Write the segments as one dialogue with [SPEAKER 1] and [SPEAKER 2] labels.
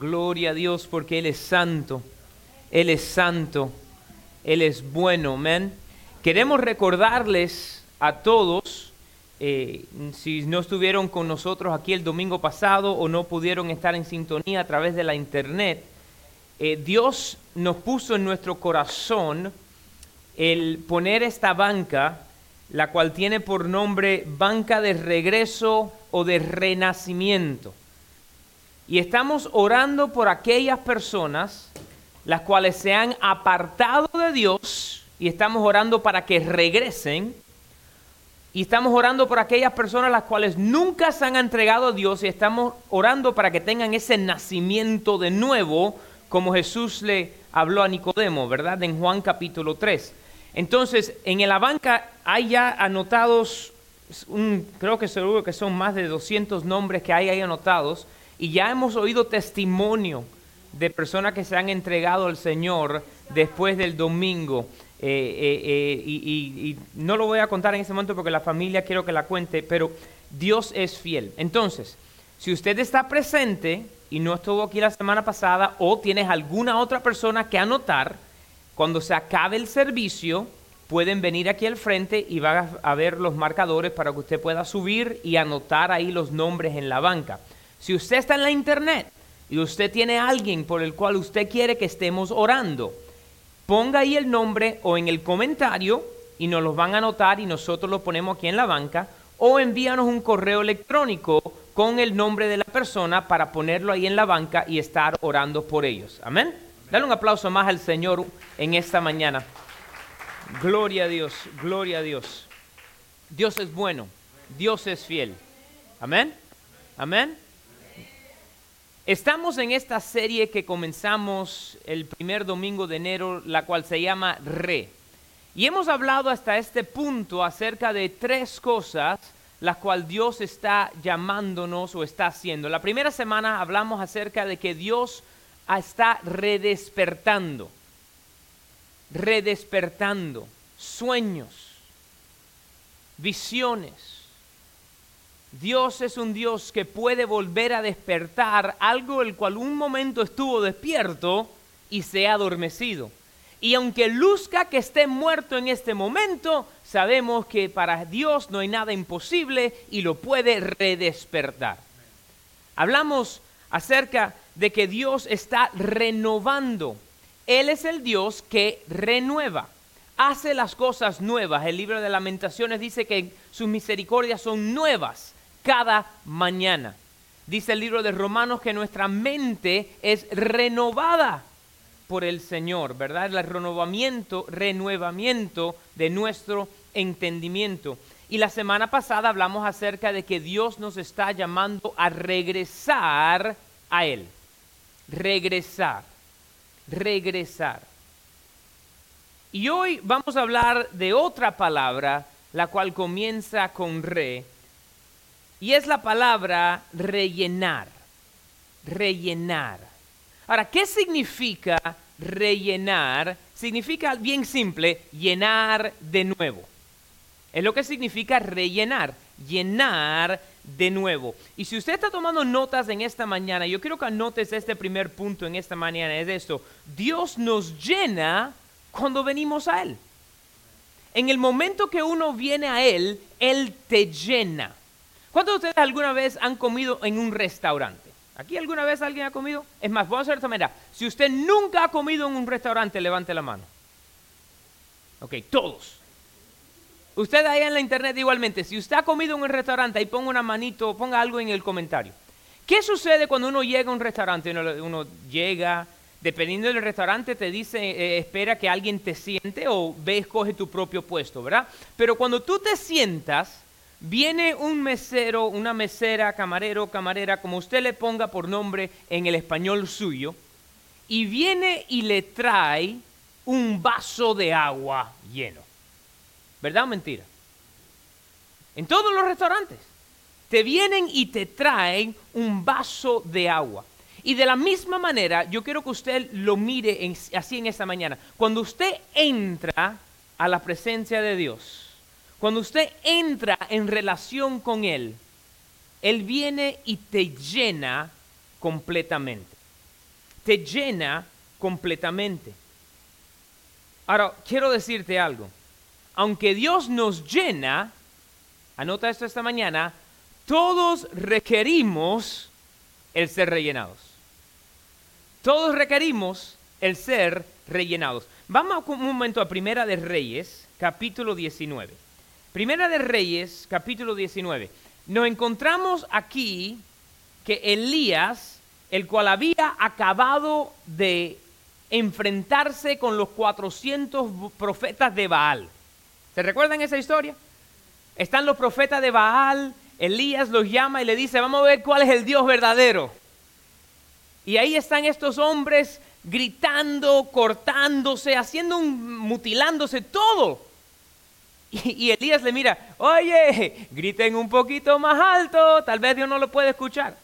[SPEAKER 1] Gloria a Dios porque Él es santo. Él es santo. Él es bueno. Amén. Queremos recordarles a todos, eh, si no estuvieron con nosotros aquí el domingo pasado o no pudieron estar en sintonía a través de la internet, eh, Dios nos puso en nuestro corazón el poner esta banca, la cual tiene por nombre banca de regreso o de renacimiento. Y estamos orando por aquellas personas las cuales se han apartado de Dios y estamos orando para que regresen. Y estamos orando por aquellas personas las cuales nunca se han entregado a Dios y estamos orando para que tengan ese nacimiento de nuevo, como Jesús le habló a Nicodemo, ¿verdad? En Juan capítulo 3. Entonces, en la banca hay ya anotados, creo que seguro que son más de 200 nombres que hay ahí anotados y ya hemos oído testimonio de personas que se han entregado al Señor después del domingo. Eh, eh, eh, y, no lo voy a contar en este momento porque la familia quiero que la cuente, pero Dios es fiel. Entonces, si usted está presente y no estuvo aquí la semana pasada o tienes alguna otra persona que anotar, cuando se acabe el servicio, pueden venir aquí al frente y van a ver los marcadores para que usted pueda subir y anotar ahí los nombres en la banca. Si usted está en la internet y usted tiene alguien por el cual usted quiere que estemos orando, ponga ahí el nombre o en el comentario y nos los van a anotar y nosotros lo ponemos aquí en la banca o envíanos un correo electrónico con el nombre de la persona para ponerlo ahí en la banca y estar orando por ellos. Amén. Dale un aplauso más al Señor en esta mañana. Gloria a Dios, gloria a Dios. Dios es bueno, Dios es fiel. Amén. Amén. Estamos en esta serie que comenzamos el primer domingo de enero, la cual se llama Re. Y hemos hablado hasta este punto acerca de tres cosas las cuales Dios está llamándonos o está haciendo. La primera semana hablamos acerca de que Dios está redespertando, redespertando sueños, visiones, Dios es un Dios que puede volver a despertar algo el cual un momento estuvo despierto y se ha adormecido. Y aunque luzca que esté muerto en este momento, sabemos que para Dios no hay nada imposible y lo puede redespertar. Hablamos acerca de que Dios está renovando. Él es el Dios que renueva, hace las cosas nuevas. El libro de lamentaciones dice que sus misericordias son nuevas cada mañana. Dice el libro de Romanos que nuestra mente es renovada por el Señor, ¿verdad? El renovamiento, renuevamiento de nuestro entendimiento. Y la semana pasada hablamos acerca de que Dios nos está llamando a regresar a Él. Regresar, regresar. Y hoy vamos a hablar de otra palabra, la cual comienza con re, y es la palabra rellenar. Rellenar. Ahora, ¿qué significa rellenar? Significa bien simple, llenar de nuevo. Es lo que significa rellenar, llenar de nuevo. Y si usted está tomando notas en esta mañana, yo quiero que anotes este primer punto en esta mañana, es esto. Dios nos llena cuando venimos a Él. En el momento que uno viene a Él, Él te llena. ¿Cuántos de ustedes alguna vez han comido en un restaurante? ¿Aquí alguna vez alguien ha comido? Es más, vamos a hacer esta manera. Si usted nunca ha comido en un restaurante, levante la mano. Ok, todos. Usted ahí en la internet igualmente, si usted ha comido en un restaurante, ahí ponga una manito, ponga algo en el comentario. ¿Qué sucede cuando uno llega a un restaurante? Uno, llega, dependiendo del restaurante, te dice, eh, espera que alguien te siente o ve, escoge tu propio puesto, ¿verdad? Pero cuando tú te sientas, viene un mesero, una mesera, camarero, camarera, como usted le ponga por nombre en el español suyo, y viene y le trae un vaso de agua lleno. ¿Verdad o mentira? En todos los restaurantes. Te vienen y te traen un vaso de agua. Y de la misma manera, yo quiero que usted lo mire así en esta mañana. Cuando usted entra a la presencia de Dios, cuando usted entra en relación con Él, Él viene y te llena completamente. te llena completamente. Ahora, quiero decirte algo. Aunque Dios nos llena, anota esto esta mañana, todos requerimos el ser rellenados. Todos requerimos el ser rellenados. Vamos un momento a Primera de Reyes, capítulo 19. Primera de Reyes, capítulo 19. Nos encontramos aquí que Elías, el cual había acabado de enfrentarse con los 400 profetas de Baal. ¿Se recuerdan esa historia? Están los profetas de Baal, Elías los llama y le dice, vamos a ver cuál es el Dios verdadero. Y ahí están estos hombres gritando, cortándose, haciendo un, mutilándose todo. Y, Elías le mira, oye, griten un poquito más alto, tal vez Dios no lo puede escuchar.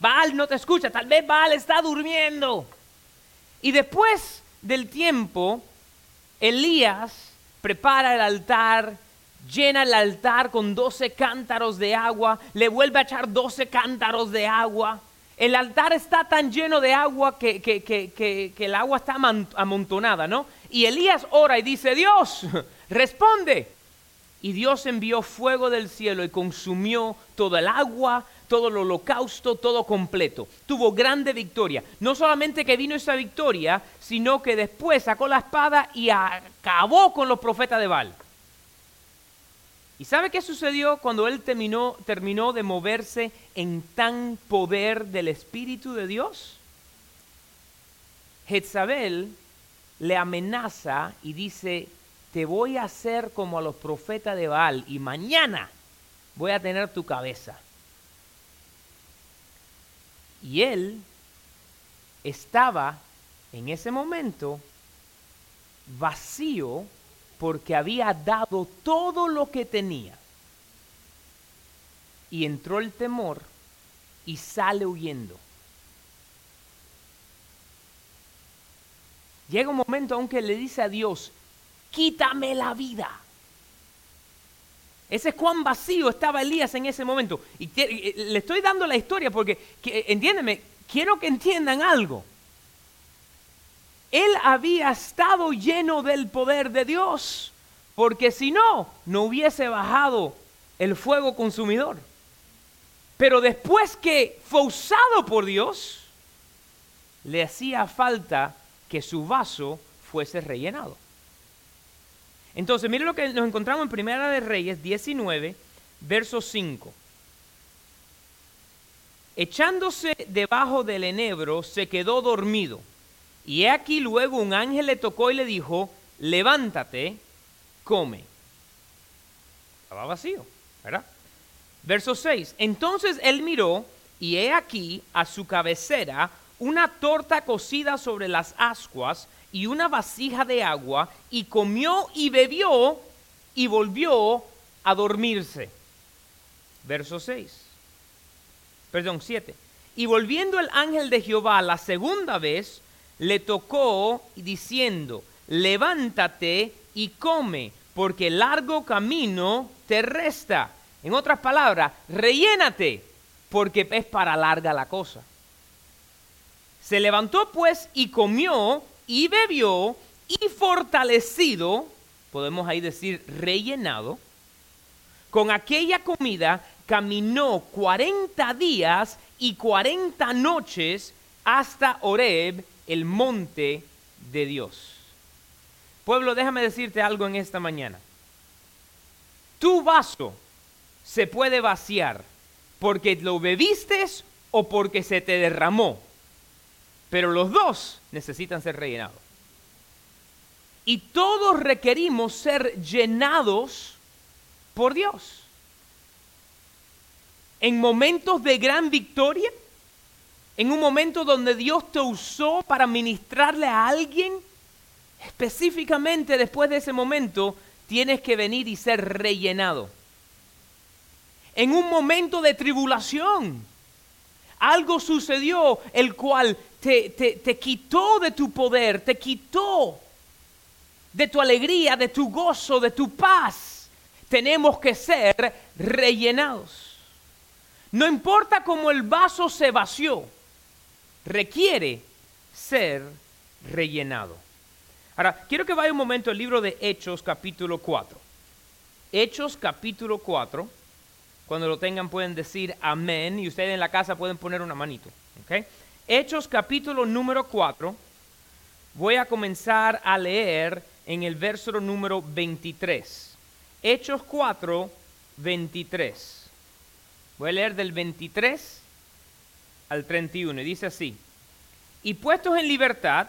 [SPEAKER 1] Baal no te escucha, tal vez Baal está durmiendo. Y después del tiempo, Elías prepara el altar, llena el altar con 12 cántaros de agua, le vuelve a echar 12 cántaros de agua. El altar está tan lleno de agua que, que, el agua está amontonada, ¿no? Y Elías ora y dice, Dios, responde. Y Dios envió fuego del cielo y consumió todo el agua, todo el holocausto, todo completo. Tuvo grande victoria. No solamente que vino esa victoria, sino que después sacó la espada y acabó con los profetas de Baal. ¿Y sabe qué sucedió cuando él terminó, terminó de moverse en tan poder del Espíritu de Dios? Jezabel le amenaza y dice, te voy a hacer como a los profetas de Baal y mañana voy a tener tu cabeza. Y él estaba en ese momento vacío porque había dado todo lo que tenía. Y entró el temor y sale huyendo. Llega un momento aunque le dice a Dios, quítame la vida. Ese es cuán vacío estaba Elías en ese momento. Y le estoy dando la historia porque, entiéndeme, quiero que entiendan algo. Él había estado lleno del poder de Dios, porque si no, no hubiese bajado el fuego consumidor. Pero después que fue usado por Dios, le hacía falta que su vaso fuese rellenado. Entonces, mire lo que nos encontramos en Primera de Reyes 19, verso 5. Echándose debajo del enebro, se quedó dormido. Y he aquí luego un ángel le tocó y le dijo, levántate, come. Estaba vacío, ¿verdad? Verso 6. Entonces él miró y he aquí a su cabecera una torta cocida sobre las ascuas y una vasija de agua, y comió y bebió y volvió a dormirse. Verso 6. Perdón, 7. Y volviendo el ángel de Jehová la segunda vez, le tocó diciendo, levántate y come, porque largo camino te resta. En otras palabras, rellénate, porque es para larga la cosa. Se levantó pues y comió y bebió y fortalecido, podemos ahí decir rellenado, con aquella comida caminó 40 días y 40 noches hasta Oreb, el monte de Dios. Pueblo, déjame decirte algo en esta mañana. Tu vaso se puede vaciar porque lo bebiste o porque se te derramó. Pero los dos necesitan ser rellenados. Y todos requerimos ser llenados por Dios. En momentos de gran victoria, en un momento donde Dios te usó para ministrarle a alguien, específicamente después de ese momento, tienes que venir y ser rellenado. En un momento de tribulación, algo sucedió el cual te, quitó de tu poder, te quitó de tu alegría, de tu gozo, de tu paz. Tenemos que ser rellenados. No importa cómo el vaso se vació, requiere ser rellenado. Ahora, quiero que vaya un momento al libro de Hechos capítulo 4. Hechos capítulo 4. Cuando lo tengan pueden decir amén y ustedes en la casa pueden poner una manito. Hechos capítulo número 4. Voy a comenzar a leer en el verso número 23. Hechos 4, 23. Voy a leer del 23 al 31 y dice así. Y puestos en libertad,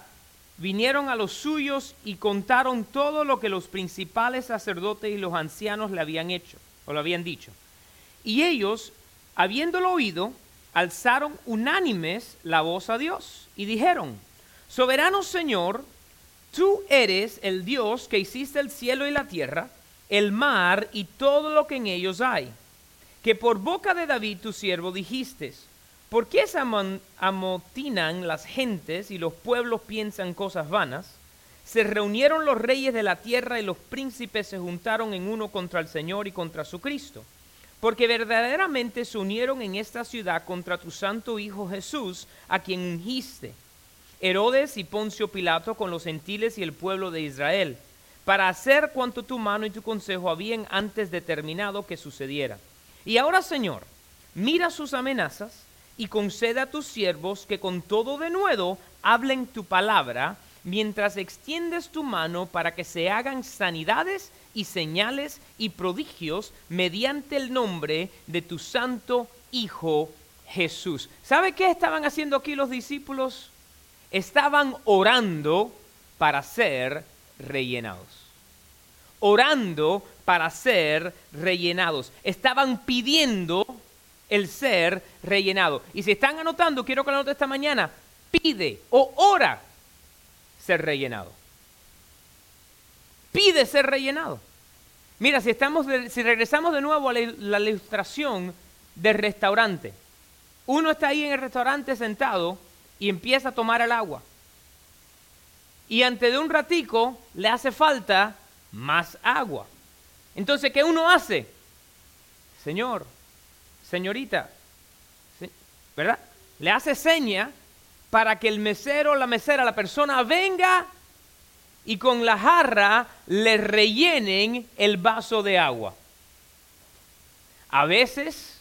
[SPEAKER 1] vinieron a los suyos y contaron todo lo que los principales sacerdotes y los ancianos le habían hecho o le habían dicho. Y ellos, habiéndolo oído, alzaron unánimes la voz a Dios y dijeron, Soberano Señor, tú eres el Dios que hiciste el cielo y la tierra, el mar y todo lo que en ellos hay, que por boca de David tu siervo dijiste, ¿por qué se amotinan las gentes y los pueblos piensan cosas vanas? Se reunieron los reyes de la tierra y los príncipes se juntaron en uno contra el Señor y contra su Cristo porque verdaderamente se unieron en esta ciudad contra tu santo Hijo Jesús, a quien ungiste, Herodes y Poncio Pilato con los gentiles y el pueblo de Israel, para hacer cuanto tu mano y tu consejo habían antes determinado que sucediera. Y ahora, Señor, mira sus amenazas y concede a tus siervos que con todo de nuevo hablen tu palabra, mientras extiendes tu mano para que se hagan sanidades y señales y prodigios mediante el nombre de tu santo Hijo Jesús. ¿Sabe qué estaban haciendo aquí los discípulos? Estaban orando para ser rellenados. Orando para ser rellenados. Estaban pidiendo el ser rellenado. Y si están anotando, quiero que lo anote esta mañana, pide o ora ser rellenado. Pide ser rellenado. Mira, si, estamos si regresamos de nuevo a la, ilustración del restaurante, uno está ahí en el restaurante sentado y empieza a tomar el agua. Y antes de un ratico le hace falta más agua. Entonces, ¿qué uno hace? Señor, señorita, ¿verdad? Le hace seña para que el mesero, la mesera, la persona venga y con la jarra le rellenen el vaso de agua. A veces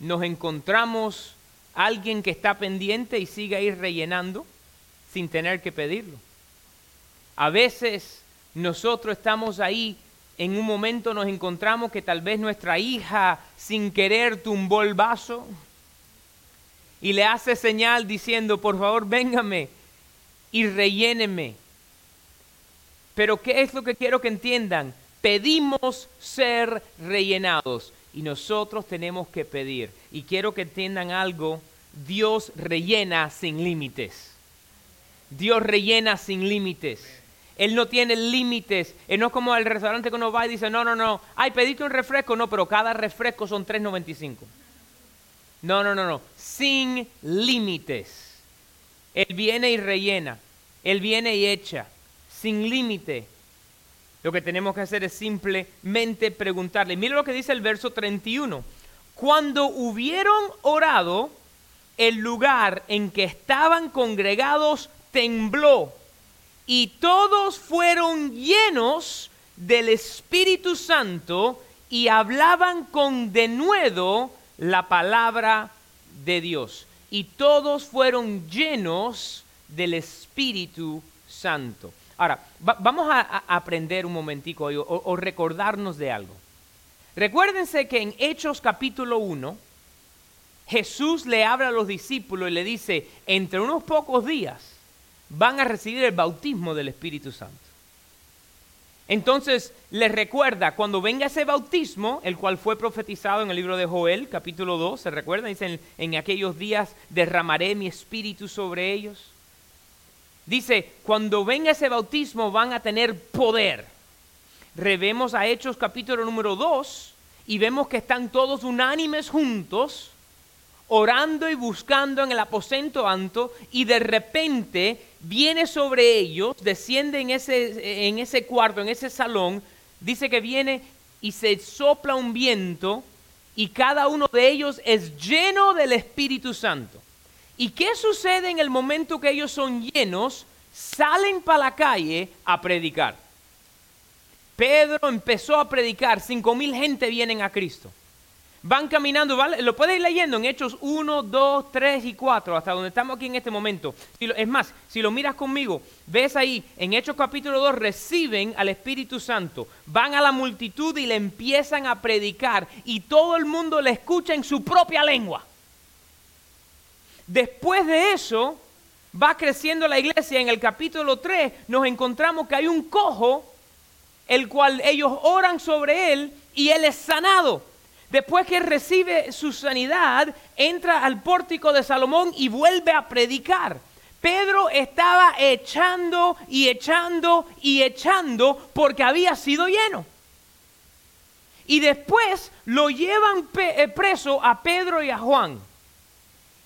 [SPEAKER 1] nos encontramos alguien que está pendiente y sigue ahí rellenando sin tener que pedirlo. A veces nosotros estamos ahí, en un momento nos encontramos que tal vez nuestra hija sin querer tumbó el vaso y le hace señal diciendo, por favor, véngame y relléneme. Pero ¿qué es lo que quiero que entiendan? Pedimos ser rellenados y nosotros tenemos que pedir. Y quiero que entiendan algo, Dios rellena sin límites. Dios rellena sin límites. Él no tiene límites. Él no es como el restaurante que uno va y dice, no, no, no, ay, pediste un refresco. No, pero cada refresco son 3.95. No, no, no, no. Sin límites. Él viene y rellena. Él viene y echa. Sin límite. Lo que tenemos que hacer es simplemente preguntarle. Mira lo que dice el verso 31. Cuando hubieron orado, el lugar en que estaban congregados tembló y todos fueron llenos del Espíritu Santo y hablaban con denuedo la palabra de Dios. Y todos fueron llenos del Espíritu Santo. Ahora, vamos a, aprender un momentico hoy, o, recordarnos de algo. Recuérdense que en Hechos capítulo 1, Jesús le habla a los discípulos y le dice, entre unos pocos días van a recibir el bautismo del Espíritu Santo. Entonces les recuerda, cuando venga ese bautismo, el cual fue profetizado en el libro de Joel, capítulo 2, ¿se recuerda? Dice, en, aquellos días derramaré mi espíritu sobre ellos. Dice, cuando venga ese bautismo van a tener poder. Revemos a Hechos capítulo número 2 y vemos que están todos unánimes juntos, orando y buscando en el aposento alto, y de repente viene sobre ellos, desciende en ese, en ese cuarto, en ese salón, dice que viene y se sopla un viento y cada uno de ellos es lleno del Espíritu Santo. ¿Y qué sucede en el momento que ellos son llenos? Salen para la calle a predicar. Pedro empezó a predicar, cinco mil gente vienen a Cristo. Van caminando, lo puedes ir leyendo en Hechos 1, 2, 3 y 4, hasta donde estamos aquí en este momento. es más, si lo miras conmigo, ves ahí, en Hechos capítulo 2, reciben al Espíritu Santo, van a la multitud y le empiezan a predicar, y todo el mundo le escucha en su propia lengua. Después de eso, va creciendo la iglesia. En el capítulo 3 nos encontramos que hay un cojo, el cual ellos oran sobre él y él es sanado. Después que recibe su sanidad, entra al pórtico de Salomón y vuelve a predicar. Pedro estaba echando y echando y echando porque había sido lleno. Y después lo llevan eh, preso a Pedro y a Juan.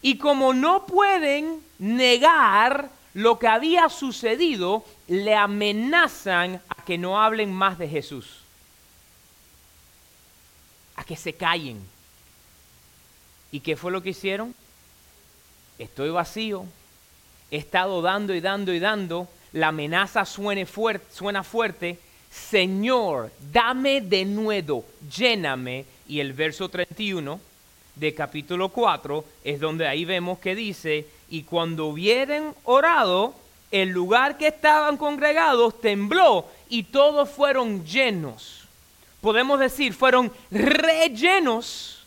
[SPEAKER 1] Y como no pueden negar lo que había sucedido, le amenazan a que no hablen más de Jesús. A que se callen. ¿Y qué fue lo que hicieron? Estoy vacío, he estado dando y dando y dando, la amenaza suene suena fuerte, Señor, dame de nuevo, lléname. Y el verso 31 de capítulo 4 es donde ahí vemos que dice, y cuando hubieran orado, el lugar que estaban congregados tembló y todos fueron llenos. Podemos decir, fueron rellenos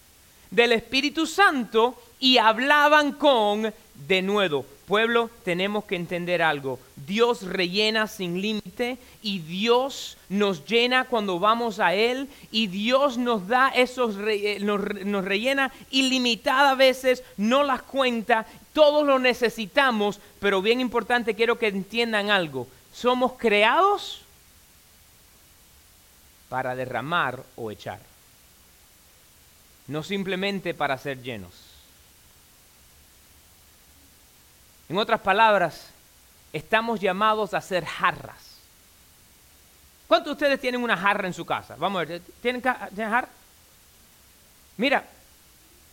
[SPEAKER 1] del Espíritu Santo y hablaban con de nuevo Pueblo, tenemos que entender algo. Dios rellena sin límite y Dios nos llena cuando vamos a Él y Dios nos da esos, eh, nos, rellena ilimitada veces, no las cuenta, todos lo necesitamos, pero bien importante, quiero que entiendan algo. Somos creados para derramar o echar, no simplemente para ser llenos. En otras palabras, estamos llamados a ser jarras. ¿Cuántos de ustedes tienen una jarra en su casa? Vamos a ver, ¿tienen, jarra? Mira,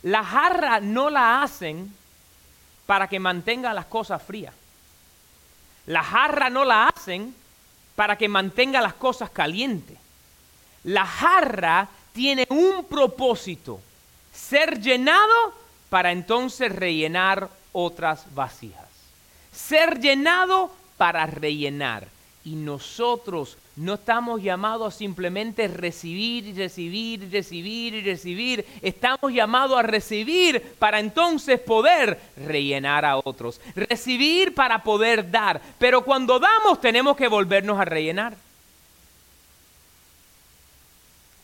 [SPEAKER 1] la jarra no la hacen para que mantenga las cosas frías. La jarra no la hacen para que mantenga las cosas calientes. La jarra tiene un propósito, ser llenado para entonces rellenar otras vasijas ser llenado para rellenar. Y nosotros no estamos llamados a simplemente recibir recibir recibir y recibir. Estamos llamados a recibir para entonces poder rellenar a otros. Recibir para poder dar. Pero cuando damos tenemos que volvernos a rellenar.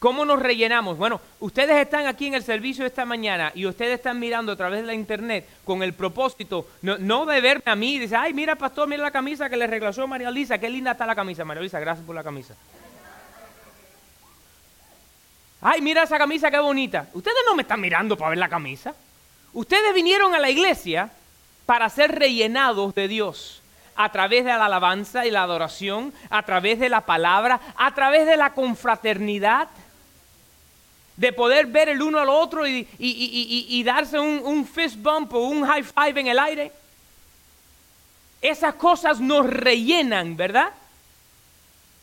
[SPEAKER 1] ¿Cómo nos rellenamos? Bueno, ustedes están aquí en el servicio esta mañana y ustedes están mirando a través de la internet con el propósito no, de verme a mí dice, ay, mira, pastor, mira la camisa que le regaló María Lisa, qué linda está la camisa, María Lisa, gracias por la camisa. Ay, mira esa camisa, qué bonita. Ustedes no me están mirando para ver la camisa. Ustedes vinieron a la iglesia para ser rellenados de Dios a través de la alabanza y la adoración, a través de la palabra, a través de la confraternidad de poder ver el uno al otro y, darse un, un, fist bump o un high five en el aire. Esas cosas nos rellenan, ¿verdad?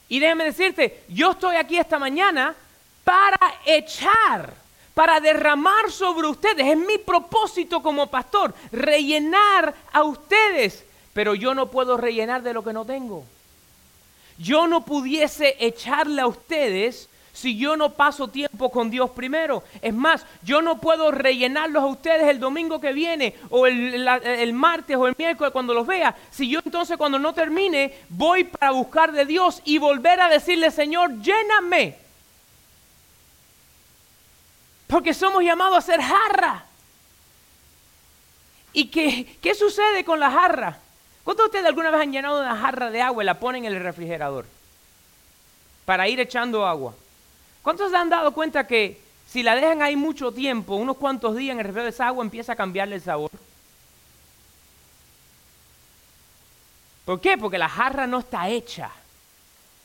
[SPEAKER 1] Y déjame decirte, yo estoy aquí esta mañana para echar, para derramar sobre ustedes. Es mi propósito como pastor, rellenar a ustedes. Pero yo no puedo rellenar de lo que no tengo. Yo no pudiese echarle a ustedes si yo no paso tiempo con Dios primero? Es más, yo no puedo rellenarlos a ustedes el domingo que viene o el, martes o el miércoles cuando los vea. Si yo entonces cuando no termine voy para buscar de Dios y volver a decirle, Señor, lléname. Porque somos llamados a ser jarra. ¿Y qué, qué sucede con la jarra? ¿Cuántos de ustedes alguna vez han llenado una jarra de agua y la ponen en el refrigerador? Para ir echando agua. ¿Cuántos se han dado cuenta que si la dejan ahí mucho tiempo, unos cuantos días en el de esa agua, empieza a cambiarle el sabor? ¿Por qué? Porque la jarra no está hecha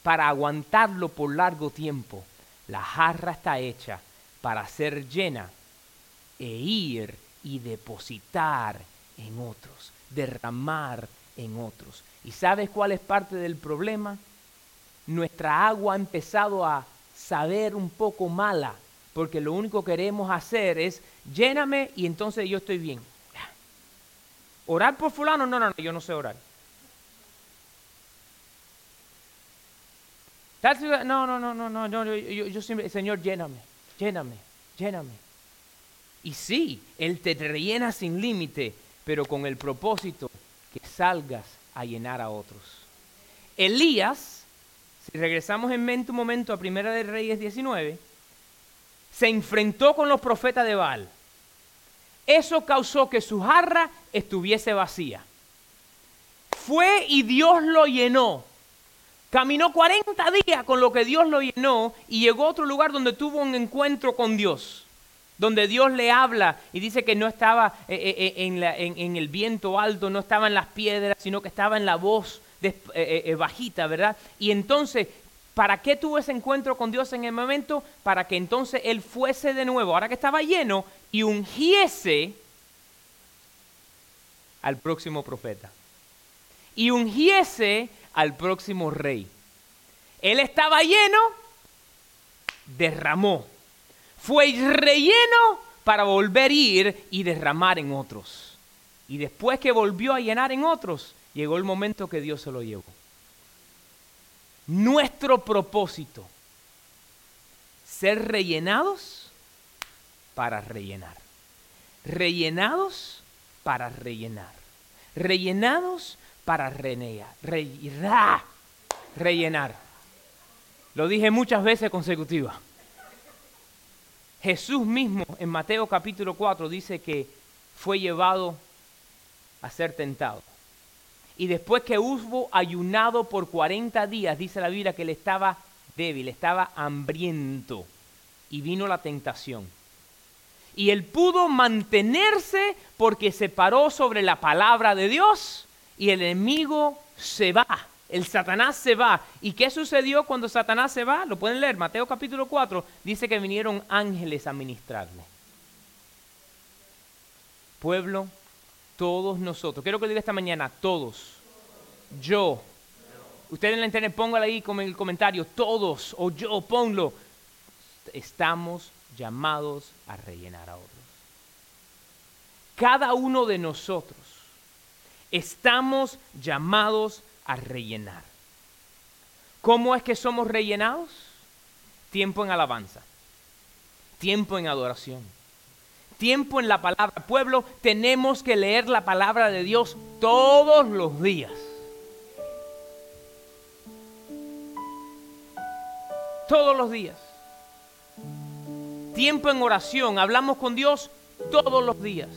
[SPEAKER 1] para aguantarlo por largo tiempo. La jarra está hecha para ser llena e ir y depositar en otros, derramar en otros. ¿Y sabes cuál es parte del problema? Nuestra agua ha empezado a saber un poco mala, porque lo único que queremos hacer es lléname y entonces yo estoy bien. ¿Orar por fulano? No, no, no, yo no sé orar. No, no, no, no, no, no yo, yo, siempre, Señor, lléname, lléname, lléname. Y sí, Él te rellena sin límite, pero con el propósito que salgas a llenar a otros. Elías, si regresamos en mente un momento a Primera de Reyes 19, se enfrentó con los profetas de Baal. Eso causó que su jarra estuviese vacía. Fue y Dios lo llenó. Caminó 40 días con lo que Dios lo llenó y llegó a otro lugar donde tuvo un encuentro con Dios, donde Dios le habla y dice que no estaba eh, eh, eh, en, el viento alto, no estaba en las piedras, sino que estaba en la voz bajita, ¿verdad? Y entonces ¿Para qué tuvo ese encuentro con Dios en el momento? Para que entonces él fuese de nuevo, ahora que estaba lleno, y ungiese al próximo profeta. Y ungiese al próximo rey. Él estaba lleno, derramó. Fue relleno para volver a ir y derramar en otros. Y después que volvió a llenar en otros, llegó el momento que Dios se lo llevó. Nuestro propósito, ser rellenados para rellenar, rellenados para rellenar, rellenados para rellenar, rellenar. Lo dije muchas veces consecutivas. Jesús mismo en Mateo capítulo 4 dice que fue llevado a ser tentado y después que hubo ayunado por 40 días, dice la Biblia que él estaba débil, estaba hambriento. Y vino la tentación. Y él pudo mantenerse porque se paró sobre la palabra de Dios y el enemigo se va. El Satanás se va. ¿Y qué sucedió cuando Satanás se va? Lo pueden leer. Mateo capítulo 4 dice que vinieron ángeles a ministrarle. Pueblo todos nosotros. Quiero que diga esta mañana, todos. Yo. Usted en la internet póngalo ahí como en el comentario, todos o yo, ponlo. Estamos llamados a rellenar a otros. Cada uno de nosotros estamos llamados a rellenar. ¿Cómo es que somos rellenados? Tiempo en alabanza, tiempo en adoración tiempo en la palabra. Pueblo, tenemos que leer la palabra de Dios todos los días. Todos los días. Tiempo en oración. Hablamos con Dios todos los días.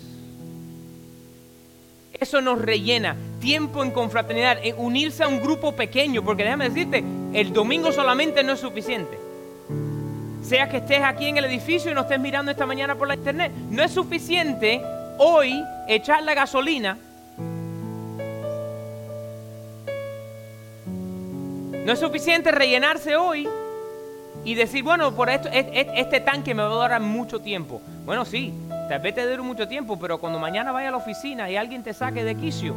[SPEAKER 1] Eso nos rellena. Tiempo en confraternidad, en unirse a un grupo pequeño, porque déjame decirte, el domingo solamente no es suficiente sea que estés aquí en el edificio y no estés mirando esta mañana por la internet. No es suficiente hoy echar la gasolina. No es suficiente rellenarse hoy y decir, bueno, por esto, este tanque me va a durar mucho tiempo. Bueno, sí, tal vez te dure mucho tiempo, pero cuando mañana vaya a la oficina y alguien te saque de quicio,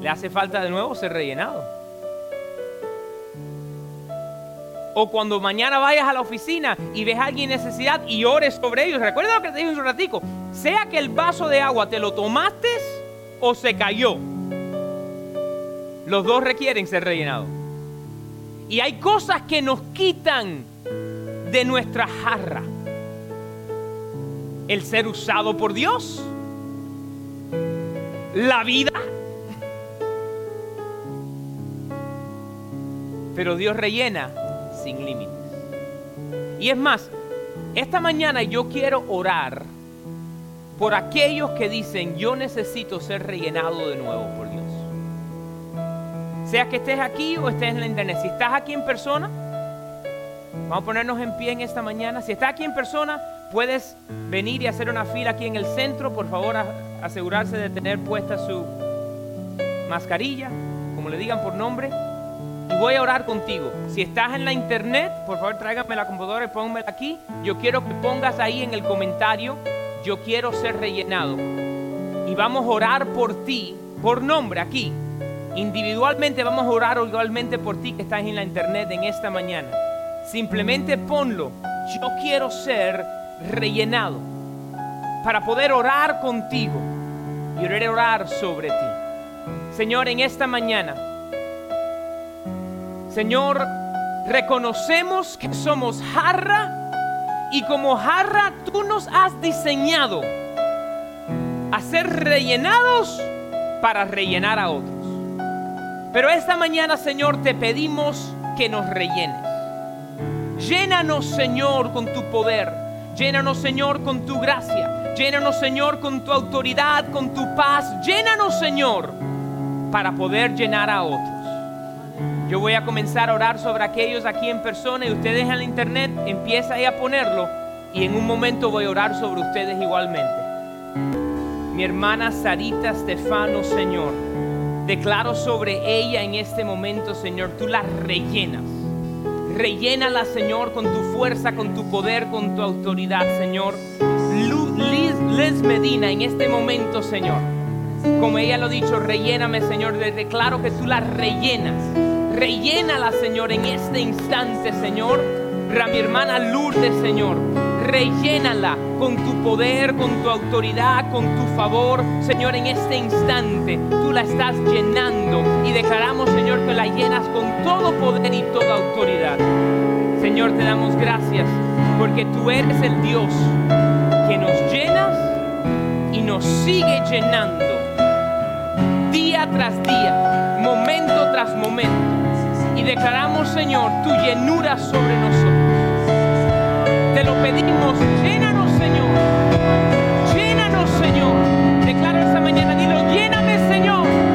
[SPEAKER 1] le hace falta de nuevo ser rellenado. O cuando mañana vayas a la oficina y ves a alguien en necesidad y ores sobre ellos. Recuerda lo que te dije un ratico. Sea que el vaso de agua te lo tomaste o se cayó. Los dos requieren ser rellenados. Y hay cosas que nos quitan de nuestra jarra. El ser usado por Dios. La vida. Pero Dios rellena sin límites. Y es más, esta mañana yo quiero orar por aquellos que dicen, yo necesito ser rellenado de nuevo por Dios. Sea que estés aquí o estés en la internet. Si estás aquí en persona, vamos a ponernos en pie en esta mañana. Si estás aquí en persona, puedes venir y hacer una fila aquí en el centro. Por favor, asegurarse de tener puesta su mascarilla, como le digan por nombre voy a orar contigo. Si estás en la internet, por favor tráigame la computadora y pónmela aquí. Yo quiero que pongas ahí en el comentario, yo quiero ser rellenado. Y vamos a orar por ti, por nombre aquí. Individualmente vamos a orar igualmente por ti que estás en la internet en esta mañana. Simplemente ponlo, yo quiero ser rellenado para poder orar contigo y orar sobre ti. Señor, en esta mañana, Señor, reconocemos que somos jarra y como jarra tú nos has diseñado a ser rellenados para rellenar a otros. Pero esta mañana, Señor, te pedimos que nos rellenes. Llénanos, Señor, con tu poder. Llénanos, Señor, con tu gracia. Llénanos, Señor, con tu autoridad, con tu paz. Llénanos, Señor, para poder llenar a otros. Yo voy a comenzar a orar sobre aquellos aquí en persona y ustedes en la internet empieza ahí a ponerlo y en un momento voy a orar sobre ustedes igualmente. Mi hermana Sarita Stefano, Señor, declaro sobre ella en este momento, Señor, tú la rellenas. Rellénala, Señor, con tu fuerza, con tu poder, con tu autoridad, Señor. Liz, Liz Medina, en este momento, Señor, como ella lo ha dicho, relléname, Señor. Declaro que tú la rellenas Rellénala, Señor, en este instante, Señor. A mi hermana Lourdes, Señor. Rellénala con tu poder, con tu autoridad, con tu favor. Señor, en este instante tú la estás llenando y declaramos, Señor, que la llenas con todo poder y toda autoridad. Señor, te damos gracias porque tú eres el Dios que nos llenas y nos sigue llenando día tras día, momento tras momento declaramos, Señor, tu llenura sobre nosotros. Te lo pedimos, llénanos, Señor. Llénanos, Señor. Declara esta mañana, dilo, lléname, Señor.